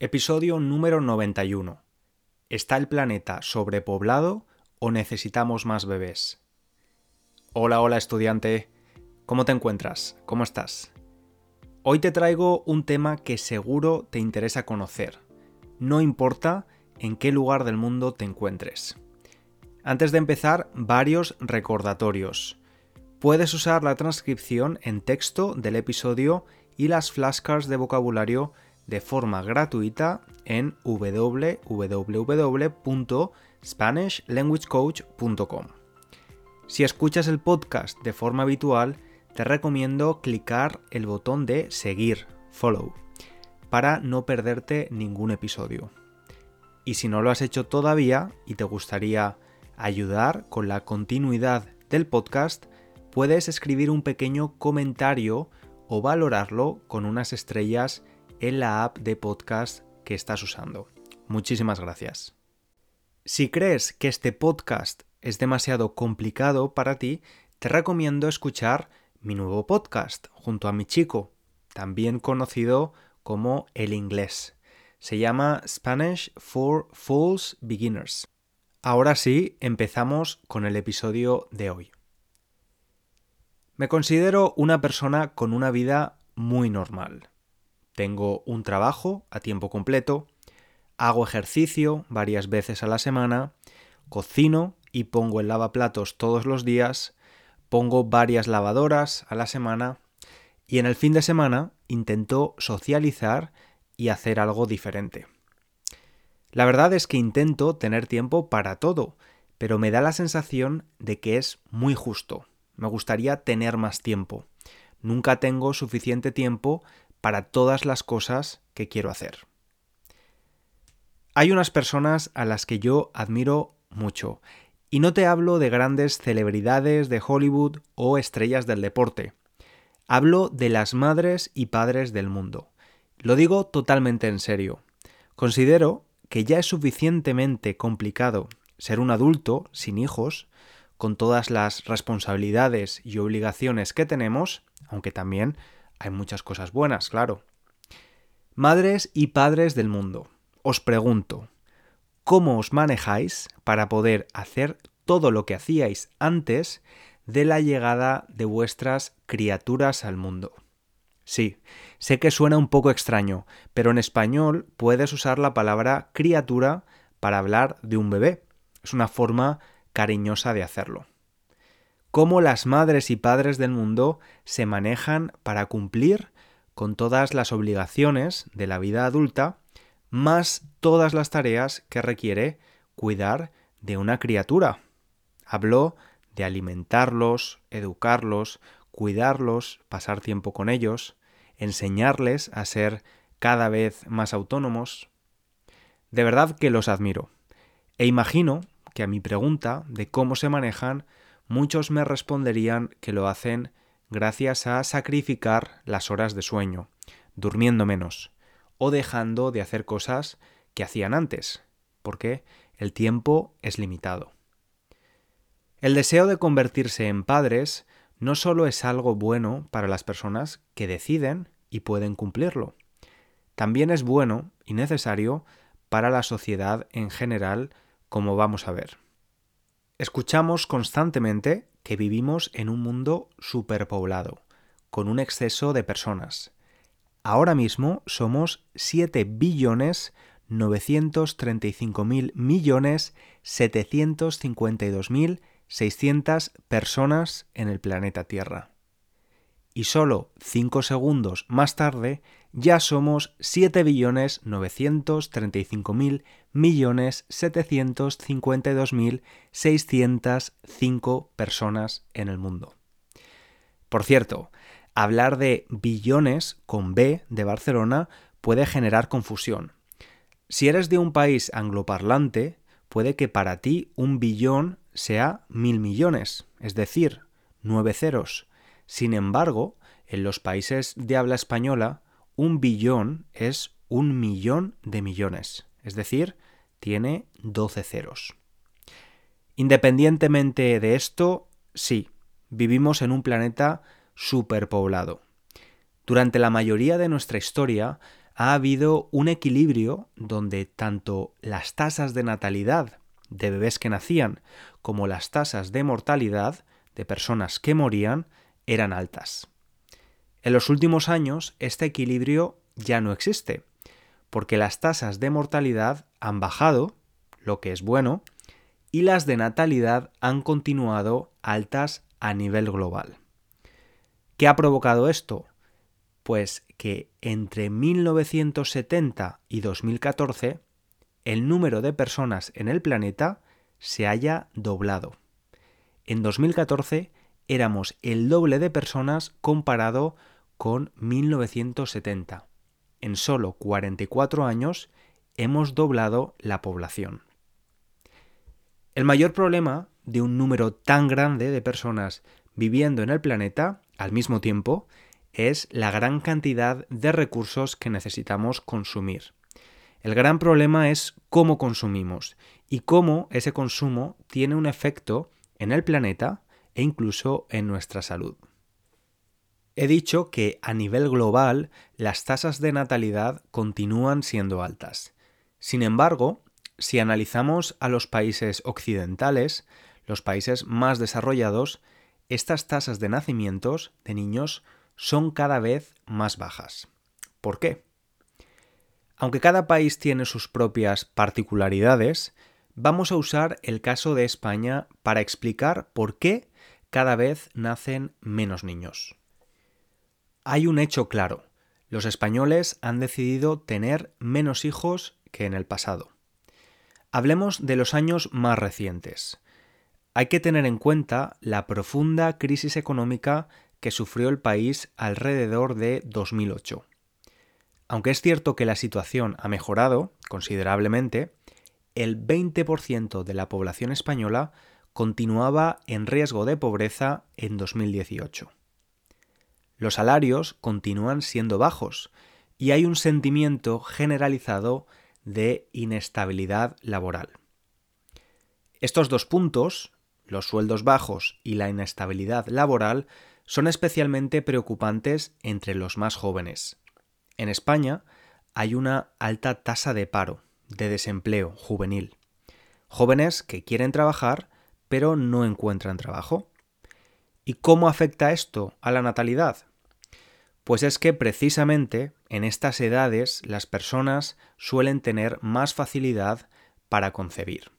Episodio número 91. ¿Está el planeta sobrepoblado o necesitamos más bebés? Hola, hola estudiante. ¿Cómo te encuentras? ¿Cómo estás? Hoy te traigo un tema que seguro te interesa conocer. No importa en qué lugar del mundo te encuentres. Antes de empezar, varios recordatorios. Puedes usar la transcripción en texto del episodio y las flashcards de vocabulario de forma gratuita en www.spanishlanguagecoach.com. Si escuchas el podcast de forma habitual, te recomiendo clicar el botón de seguir, follow, para no perderte ningún episodio. Y si no lo has hecho todavía y te gustaría ayudar con la continuidad del podcast, puedes escribir un pequeño comentario o valorarlo con unas estrellas en la app de podcast que estás usando. Muchísimas gracias. Si crees que este podcast es demasiado complicado para ti, te recomiendo escuchar mi nuevo podcast junto a mi chico, también conocido como El Inglés. Se llama Spanish for Fools Beginners. Ahora sí, empezamos con el episodio de hoy. Me considero una persona con una vida muy normal. Tengo un trabajo a tiempo completo, hago ejercicio varias veces a la semana, cocino y pongo el lavaplatos todos los días, pongo varias lavadoras a la semana y en el fin de semana intento socializar y hacer algo diferente. La verdad es que intento tener tiempo para todo, pero me da la sensación de que es muy justo. Me gustaría tener más tiempo. Nunca tengo suficiente tiempo para todas las cosas que quiero hacer. Hay unas personas a las que yo admiro mucho, y no te hablo de grandes celebridades de Hollywood o estrellas del deporte. Hablo de las madres y padres del mundo. Lo digo totalmente en serio. Considero que ya es suficientemente complicado ser un adulto sin hijos, con todas las responsabilidades y obligaciones que tenemos, aunque también hay muchas cosas buenas, claro. Madres y padres del mundo, os pregunto, ¿cómo os manejáis para poder hacer todo lo que hacíais antes de la llegada de vuestras criaturas al mundo? Sí, sé que suena un poco extraño, pero en español puedes usar la palabra criatura para hablar de un bebé. Es una forma cariñosa de hacerlo cómo las madres y padres del mundo se manejan para cumplir con todas las obligaciones de la vida adulta, más todas las tareas que requiere cuidar de una criatura. Habló de alimentarlos, educarlos, cuidarlos, pasar tiempo con ellos, enseñarles a ser cada vez más autónomos. De verdad que los admiro. E imagino que a mi pregunta de cómo se manejan muchos me responderían que lo hacen gracias a sacrificar las horas de sueño, durmiendo menos, o dejando de hacer cosas que hacían antes, porque el tiempo es limitado. El deseo de convertirse en padres no solo es algo bueno para las personas que deciden y pueden cumplirlo, también es bueno y necesario para la sociedad en general, como vamos a ver. Escuchamos constantemente que vivimos en un mundo superpoblado, con un exceso de personas. Ahora mismo somos 7 billones 935 mil millones 752 mil 600 personas en el planeta Tierra. Y solo 5 segundos más tarde ya somos 7 billones 935 mil millones 752 mil 605 personas en el mundo. Por cierto, hablar de billones con B de Barcelona puede generar confusión. Si eres de un país angloparlante, puede que para ti un billón sea mil millones, es decir, nueve ceros. Sin embargo, en los países de habla española, un billón es un millón de millones, es decir, tiene 12 ceros. Independientemente de esto, sí, vivimos en un planeta superpoblado. Durante la mayoría de nuestra historia ha habido un equilibrio donde tanto las tasas de natalidad de bebés que nacían como las tasas de mortalidad de personas que morían eran altas. En los últimos años este equilibrio ya no existe, porque las tasas de mortalidad han bajado, lo que es bueno, y las de natalidad han continuado altas a nivel global. ¿Qué ha provocado esto? Pues que entre 1970 y 2014 el número de personas en el planeta se haya doblado. En 2014 éramos el doble de personas comparado con 1970. En solo 44 años hemos doblado la población. El mayor problema de un número tan grande de personas viviendo en el planeta al mismo tiempo es la gran cantidad de recursos que necesitamos consumir. El gran problema es cómo consumimos y cómo ese consumo tiene un efecto en el planeta e incluso en nuestra salud. He dicho que a nivel global las tasas de natalidad continúan siendo altas. Sin embargo, si analizamos a los países occidentales, los países más desarrollados, estas tasas de nacimientos de niños son cada vez más bajas. ¿Por qué? Aunque cada país tiene sus propias particularidades, vamos a usar el caso de España para explicar por qué cada vez nacen menos niños. Hay un hecho claro. Los españoles han decidido tener menos hijos que en el pasado. Hablemos de los años más recientes. Hay que tener en cuenta la profunda crisis económica que sufrió el país alrededor de 2008. Aunque es cierto que la situación ha mejorado considerablemente, el 20% de la población española continuaba en riesgo de pobreza en 2018. Los salarios continúan siendo bajos y hay un sentimiento generalizado de inestabilidad laboral. Estos dos puntos, los sueldos bajos y la inestabilidad laboral, son especialmente preocupantes entre los más jóvenes. En España hay una alta tasa de paro, de desempleo juvenil. Jóvenes que quieren trabajar pero no encuentran trabajo. ¿Y cómo afecta esto a la natalidad? Pues es que precisamente en estas edades las personas suelen tener más facilidad para concebir.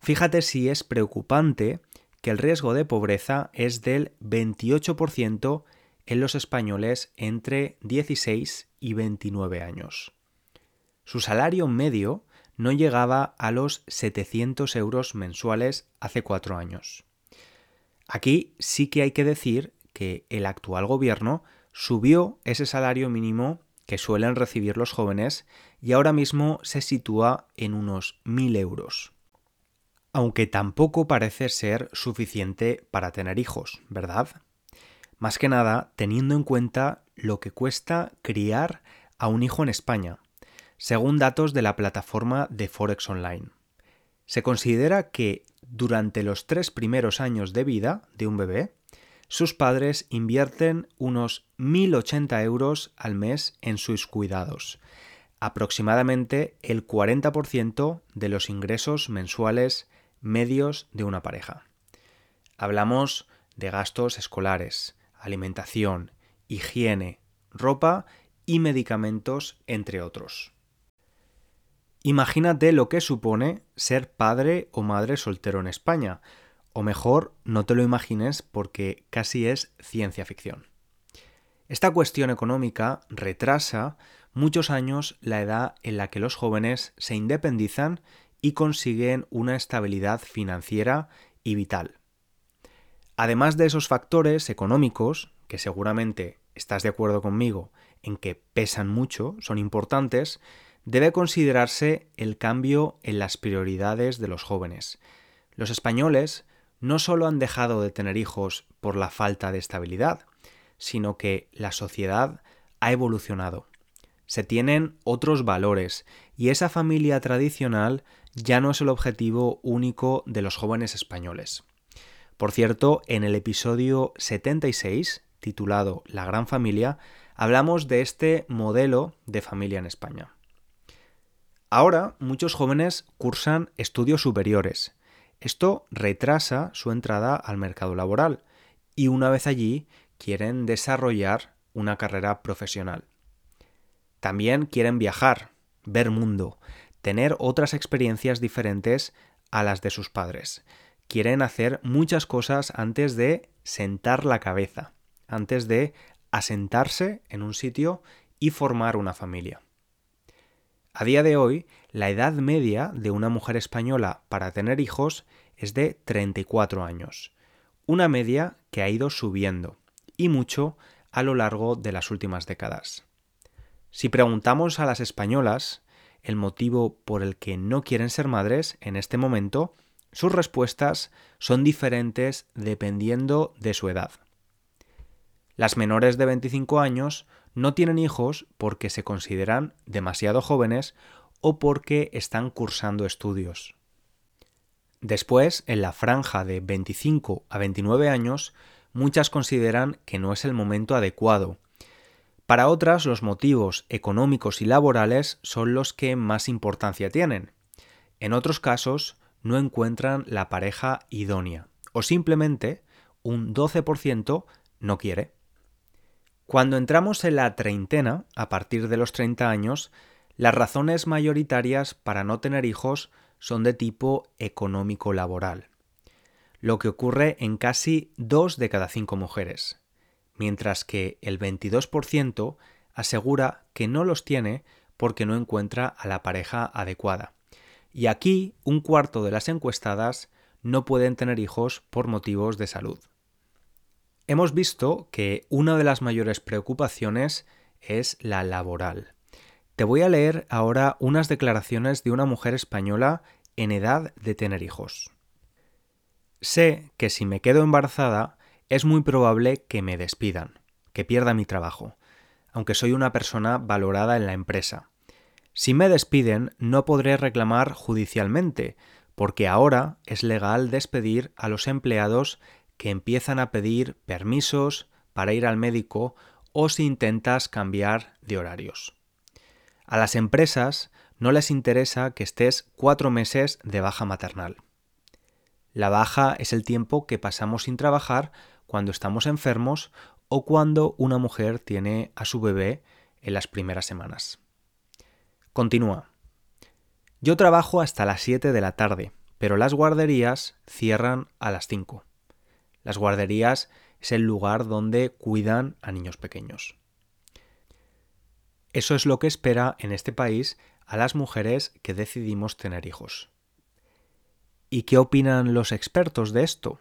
Fíjate si es preocupante que el riesgo de pobreza es del 28% en los españoles entre 16 y 29 años. Su salario medio no llegaba a los 700 euros mensuales hace cuatro años. Aquí sí que hay que decir que el actual gobierno subió ese salario mínimo que suelen recibir los jóvenes y ahora mismo se sitúa en unos 1.000 euros aunque tampoco parece ser suficiente para tener hijos, ¿verdad? Más que nada teniendo en cuenta lo que cuesta criar a un hijo en España, según datos de la plataforma de Forex Online. Se considera que durante los tres primeros años de vida de un bebé, sus padres invierten unos 1.080 euros al mes en sus cuidados, aproximadamente el 40% de los ingresos mensuales medios de una pareja. Hablamos de gastos escolares, alimentación, higiene, ropa y medicamentos, entre otros. Imagínate lo que supone ser padre o madre soltero en España, o mejor, no te lo imagines porque casi es ciencia ficción. Esta cuestión económica retrasa muchos años la edad en la que los jóvenes se independizan y consiguen una estabilidad financiera y vital. Además de esos factores económicos, que seguramente estás de acuerdo conmigo en que pesan mucho, son importantes, debe considerarse el cambio en las prioridades de los jóvenes. Los españoles no solo han dejado de tener hijos por la falta de estabilidad, sino que la sociedad ha evolucionado. Se tienen otros valores y esa familia tradicional ya no es el objetivo único de los jóvenes españoles. Por cierto, en el episodio 76, titulado La Gran Familia, hablamos de este modelo de familia en España. Ahora muchos jóvenes cursan estudios superiores. Esto retrasa su entrada al mercado laboral y una vez allí quieren desarrollar una carrera profesional. También quieren viajar, ver mundo, tener otras experiencias diferentes a las de sus padres. Quieren hacer muchas cosas antes de sentar la cabeza, antes de asentarse en un sitio y formar una familia. A día de hoy, la edad media de una mujer española para tener hijos es de 34 años, una media que ha ido subiendo, y mucho a lo largo de las últimas décadas. Si preguntamos a las españolas el motivo por el que no quieren ser madres en este momento, sus respuestas son diferentes dependiendo de su edad. Las menores de 25 años no tienen hijos porque se consideran demasiado jóvenes o porque están cursando estudios. Después, en la franja de 25 a 29 años, muchas consideran que no es el momento adecuado. Para otras, los motivos económicos y laborales son los que más importancia tienen. En otros casos, no encuentran la pareja idónea o simplemente un 12% no quiere. Cuando entramos en la treintena, a partir de los 30 años, las razones mayoritarias para no tener hijos son de tipo económico-laboral lo que ocurre en casi dos de cada cinco mujeres, mientras que el 22% asegura que no los tiene porque no encuentra a la pareja adecuada. Y aquí un cuarto de las encuestadas no pueden tener hijos por motivos de salud. Hemos visto que una de las mayores preocupaciones es la laboral. Te voy a leer ahora unas declaraciones de una mujer española en edad de tener hijos. Sé que si me quedo embarazada es muy probable que me despidan, que pierda mi trabajo, aunque soy una persona valorada en la empresa. Si me despiden no podré reclamar judicialmente, porque ahora es legal despedir a los empleados empiezan a pedir permisos para ir al médico o si intentas cambiar de horarios. A las empresas no les interesa que estés cuatro meses de baja maternal. La baja es el tiempo que pasamos sin trabajar cuando estamos enfermos o cuando una mujer tiene a su bebé en las primeras semanas. Continúa. Yo trabajo hasta las 7 de la tarde, pero las guarderías cierran a las 5. Las guarderías es el lugar donde cuidan a niños pequeños. Eso es lo que espera en este país a las mujeres que decidimos tener hijos. ¿Y qué opinan los expertos de esto?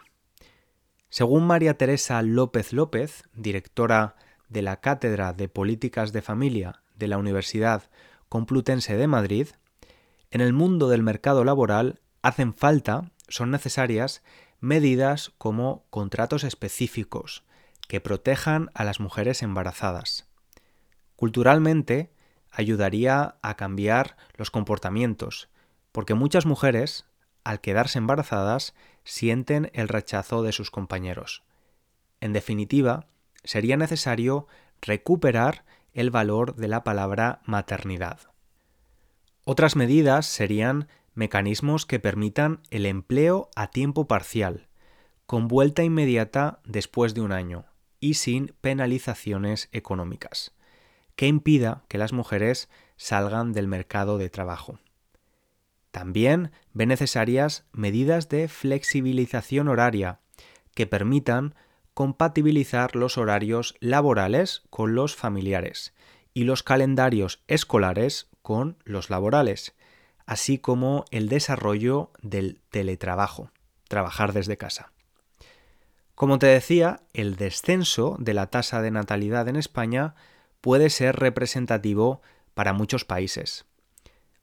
Según María Teresa López López, directora de la Cátedra de Políticas de Familia de la Universidad Complutense de Madrid, en el mundo del mercado laboral hacen falta, son necesarias, medidas como contratos específicos que protejan a las mujeres embarazadas. Culturalmente, ayudaría a cambiar los comportamientos, porque muchas mujeres al quedarse embarazadas, sienten el rechazo de sus compañeros. En definitiva, sería necesario recuperar el valor de la palabra maternidad. Otras medidas serían mecanismos que permitan el empleo a tiempo parcial, con vuelta inmediata después de un año y sin penalizaciones económicas, que impida que las mujeres salgan del mercado de trabajo. También ve necesarias medidas de flexibilización horaria que permitan compatibilizar los horarios laborales con los familiares y los calendarios escolares con los laborales, así como el desarrollo del teletrabajo, trabajar desde casa. Como te decía, el descenso de la tasa de natalidad en España puede ser representativo para muchos países.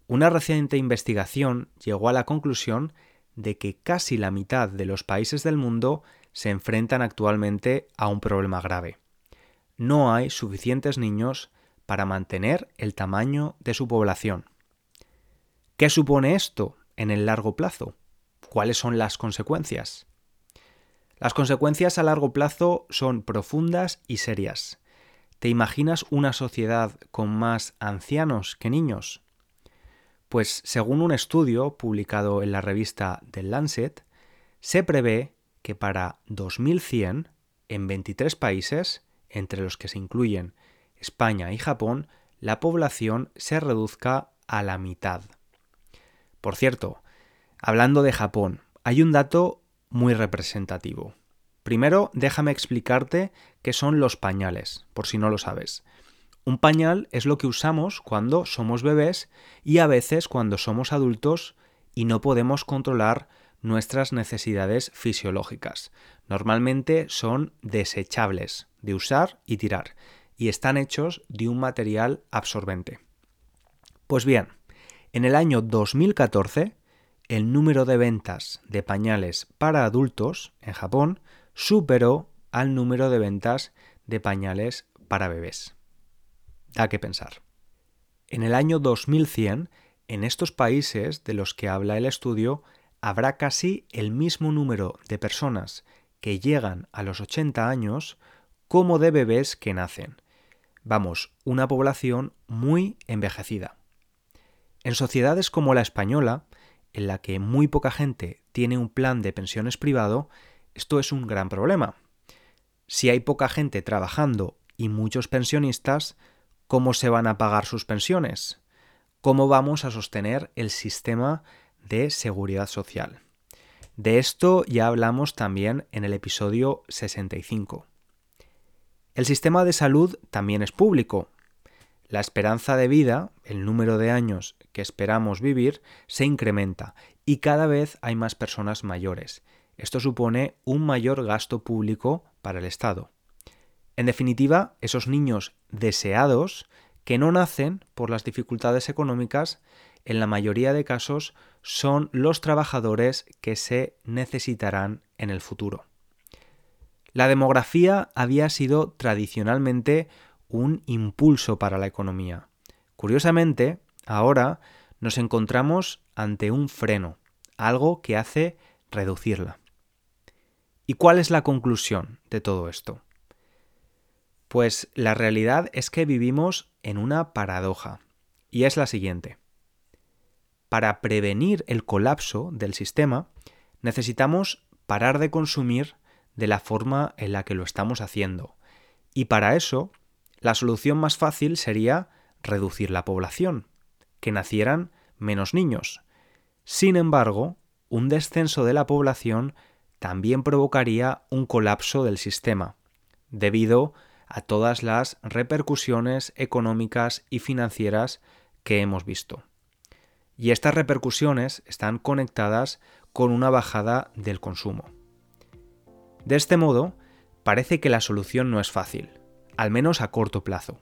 Una reciente investigación llegó a la conclusión de que casi la mitad de los países del mundo se enfrentan actualmente a un problema grave. No hay suficientes niños para mantener el tamaño de su población. ¿Qué supone esto en el largo plazo? ¿Cuáles son las consecuencias? Las consecuencias a largo plazo son profundas y serias. ¿Te imaginas una sociedad con más ancianos que niños? Pues según un estudio publicado en la revista The Lancet, se prevé que para 2100, en 23 países, entre los que se incluyen España y Japón, la población se reduzca a la mitad. Por cierto, hablando de Japón, hay un dato muy representativo. Primero, déjame explicarte qué son los pañales, por si no lo sabes. Un pañal es lo que usamos cuando somos bebés y a veces cuando somos adultos y no podemos controlar nuestras necesidades fisiológicas. Normalmente son desechables, de usar y tirar, y están hechos de un material absorbente. Pues bien, en el año 2014, el número de ventas de pañales para adultos en Japón superó al número de ventas de pañales para bebés. Da que pensar. En el año 2100, en estos países de los que habla el estudio, habrá casi el mismo número de personas que llegan a los 80 años como de bebés que nacen. Vamos, una población muy envejecida. En sociedades como la española, en la que muy poca gente tiene un plan de pensiones privado, esto es un gran problema. Si hay poca gente trabajando y muchos pensionistas, ¿cómo se van a pagar sus pensiones? ¿Cómo vamos a sostener el sistema de seguridad social? De esto ya hablamos también en el episodio 65. El sistema de salud también es público. La esperanza de vida, el número de años que esperamos vivir, se incrementa y cada vez hay más personas mayores. Esto supone un mayor gasto público para el Estado. En definitiva, esos niños deseados que no nacen por las dificultades económicas, en la mayoría de casos son los trabajadores que se necesitarán en el futuro. La demografía había sido tradicionalmente un impulso para la economía. Curiosamente, ahora nos encontramos ante un freno, algo que hace reducirla. ¿Y cuál es la conclusión de todo esto? Pues la realidad es que vivimos en una paradoja, y es la siguiente. Para prevenir el colapso del sistema, necesitamos parar de consumir de la forma en la que lo estamos haciendo. Y para eso, la solución más fácil sería reducir la población, que nacieran menos niños. Sin embargo, un descenso de la población también provocaría un colapso del sistema, debido a todas las repercusiones económicas y financieras que hemos visto. Y estas repercusiones están conectadas con una bajada del consumo. De este modo, parece que la solución no es fácil, al menos a corto plazo.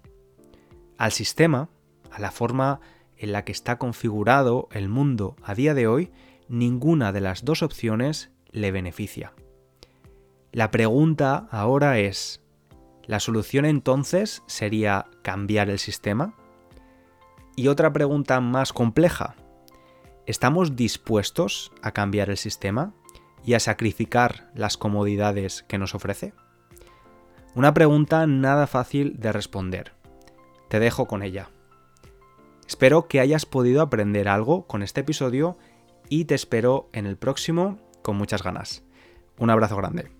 Al sistema, a la forma en la que está configurado el mundo a día de hoy, ninguna de las dos opciones le beneficia. La pregunta ahora es, ¿la solución entonces sería cambiar el sistema? Y otra pregunta más compleja, ¿estamos dispuestos a cambiar el sistema y a sacrificar las comodidades que nos ofrece? Una pregunta nada fácil de responder. Te dejo con ella. Espero que hayas podido aprender algo con este episodio y te espero en el próximo con muchas ganas. Un abrazo grande.